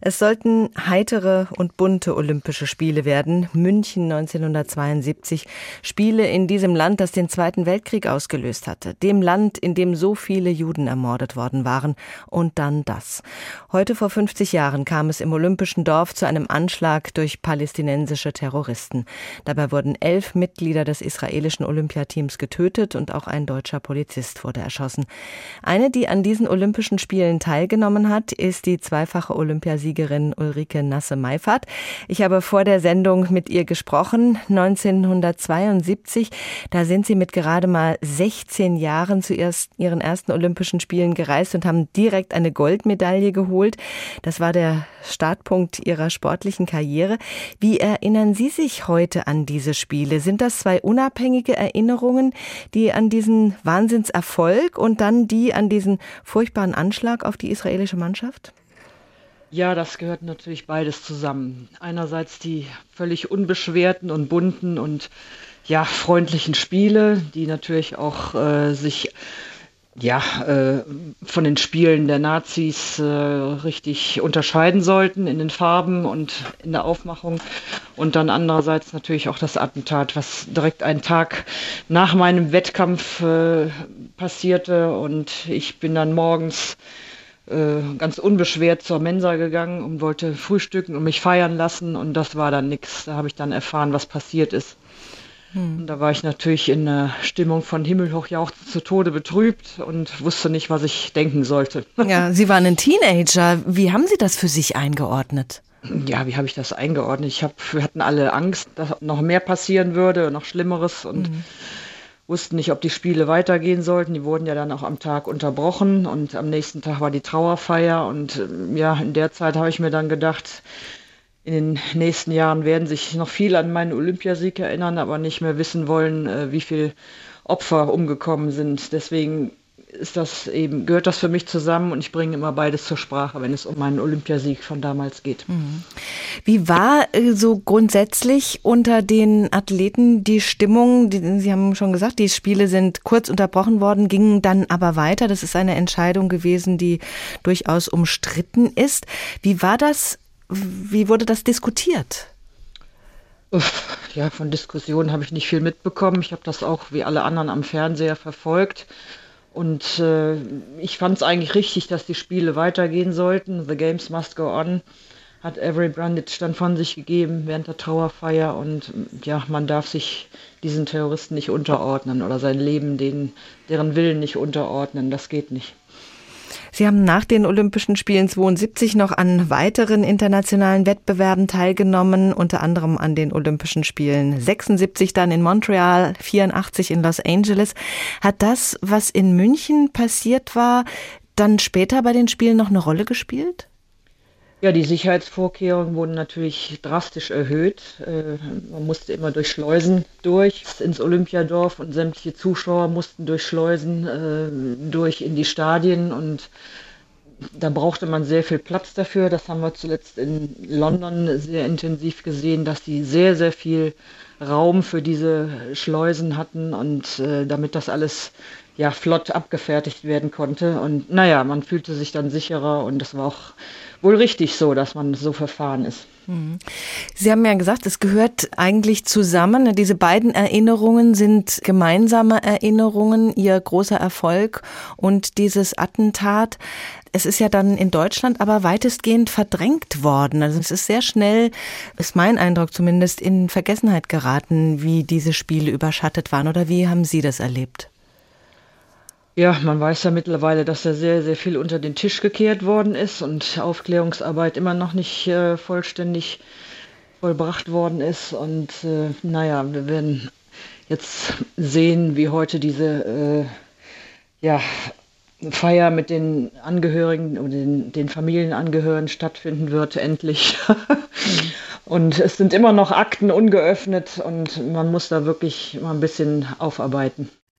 Es sollten heitere und bunte Olympische Spiele werden. München 1972. Spiele in diesem Land, das den Zweiten Weltkrieg ausgelöst hatte. Dem Land, in dem so viele Juden ermordet worden waren. Und dann das. Heute vor 50 Jahren kam es im Olympischen Dorf zu einem Anschlag durch palästinensische Terroristen. Dabei wurden elf Mitglieder des israelischen Olympiateams getötet und auch ein deutscher Polizist wurde erschossen. Eine, die an diesen Olympischen Spielen teilgenommen hat, ist die zweifache Olympiasiegerin Olympiasiegerin Ulrike Nasse-Meifert. Ich habe vor der Sendung mit ihr gesprochen, 1972. Da sind sie mit gerade mal 16 Jahren zu ihren ersten Olympischen Spielen gereist und haben direkt eine Goldmedaille geholt. Das war der Startpunkt ihrer sportlichen Karriere. Wie erinnern Sie sich heute an diese Spiele? Sind das zwei unabhängige Erinnerungen, die an diesen Wahnsinnserfolg und dann die an diesen furchtbaren Anschlag auf die israelische Mannschaft? Ja, das gehört natürlich beides zusammen. Einerseits die völlig unbeschwerten und bunten und ja, freundlichen Spiele, die natürlich auch äh, sich ja, äh, von den Spielen der Nazis äh, richtig unterscheiden sollten in den Farben und in der Aufmachung. Und dann andererseits natürlich auch das Attentat, was direkt einen Tag nach meinem Wettkampf äh, passierte. Und ich bin dann morgens äh, ganz unbeschwert zur Mensa gegangen und wollte frühstücken und mich feiern lassen und das war dann nichts. Da habe ich dann erfahren, was passiert ist. Hm. Und da war ich natürlich in einer Stimmung von Himmelhochjauchzen zu Tode betrübt und wusste nicht, was ich denken sollte. Ja, Sie waren ein Teenager. Wie haben Sie das für sich eingeordnet? Ja, wie habe ich das eingeordnet? Ich hab, wir hatten alle Angst, dass noch mehr passieren würde, noch Schlimmeres und mhm wussten nicht, ob die Spiele weitergehen sollten. Die wurden ja dann auch am Tag unterbrochen und am nächsten Tag war die Trauerfeier. Und ähm, ja, in der Zeit habe ich mir dann gedacht, in den nächsten Jahren werden sich noch viel an meinen Olympiasieg erinnern, aber nicht mehr wissen wollen, äh, wie viele Opfer umgekommen sind. Deswegen ist das eben, gehört das für mich zusammen und ich bringe immer beides zur Sprache, wenn es um meinen Olympiasieg von damals geht. Mhm. Wie war äh, so grundsätzlich unter den Athleten die Stimmung? Sie haben schon gesagt, die Spiele sind kurz unterbrochen worden, gingen dann aber weiter. Das ist eine Entscheidung gewesen, die durchaus umstritten ist. Wie war das? Wie wurde das diskutiert? Ja, von Diskussionen habe ich nicht viel mitbekommen. Ich habe das auch wie alle anderen am Fernseher verfolgt. Und äh, ich fand es eigentlich richtig, dass die Spiele weitergehen sollten. The Games must go on, hat Avery Brandage dann von sich gegeben während der Trauerfeier. Und ja, man darf sich diesen Terroristen nicht unterordnen oder sein Leben, denen, deren Willen nicht unterordnen. Das geht nicht. Sie haben nach den Olympischen Spielen 72 noch an weiteren internationalen Wettbewerben teilgenommen, unter anderem an den Olympischen Spielen 76 dann in Montreal, 84 in Los Angeles. Hat das, was in München passiert war, dann später bei den Spielen noch eine Rolle gespielt? Ja, die Sicherheitsvorkehrungen wurden natürlich drastisch erhöht. Äh, man musste immer durch Schleusen durch ins Olympiadorf und sämtliche Zuschauer mussten durch Schleusen äh, durch in die Stadien und da brauchte man sehr viel Platz dafür. Das haben wir zuletzt in London sehr intensiv gesehen, dass die sehr, sehr viel Raum für diese Schleusen hatten und äh, damit das alles ja flott abgefertigt werden konnte. Und naja, man fühlte sich dann sicherer und das war auch wohl richtig so, dass man so verfahren ist. Mhm. Sie haben ja gesagt, es gehört eigentlich zusammen. Diese beiden Erinnerungen sind gemeinsame Erinnerungen, Ihr großer Erfolg und dieses Attentat. Es ist ja dann in Deutschland aber weitestgehend verdrängt worden. Also es ist sehr schnell, ist mein Eindruck zumindest, in Vergessenheit geraten, wie diese Spiele überschattet waren. Oder wie haben Sie das erlebt? Ja, man weiß ja mittlerweile, dass da sehr, sehr viel unter den Tisch gekehrt worden ist und Aufklärungsarbeit immer noch nicht äh, vollständig vollbracht worden ist. Und äh, naja, wir werden jetzt sehen, wie heute diese äh, ja, Feier mit den Angehörigen und den, den Familienangehörigen stattfinden wird, endlich. und es sind immer noch Akten ungeöffnet und man muss da wirklich mal ein bisschen aufarbeiten.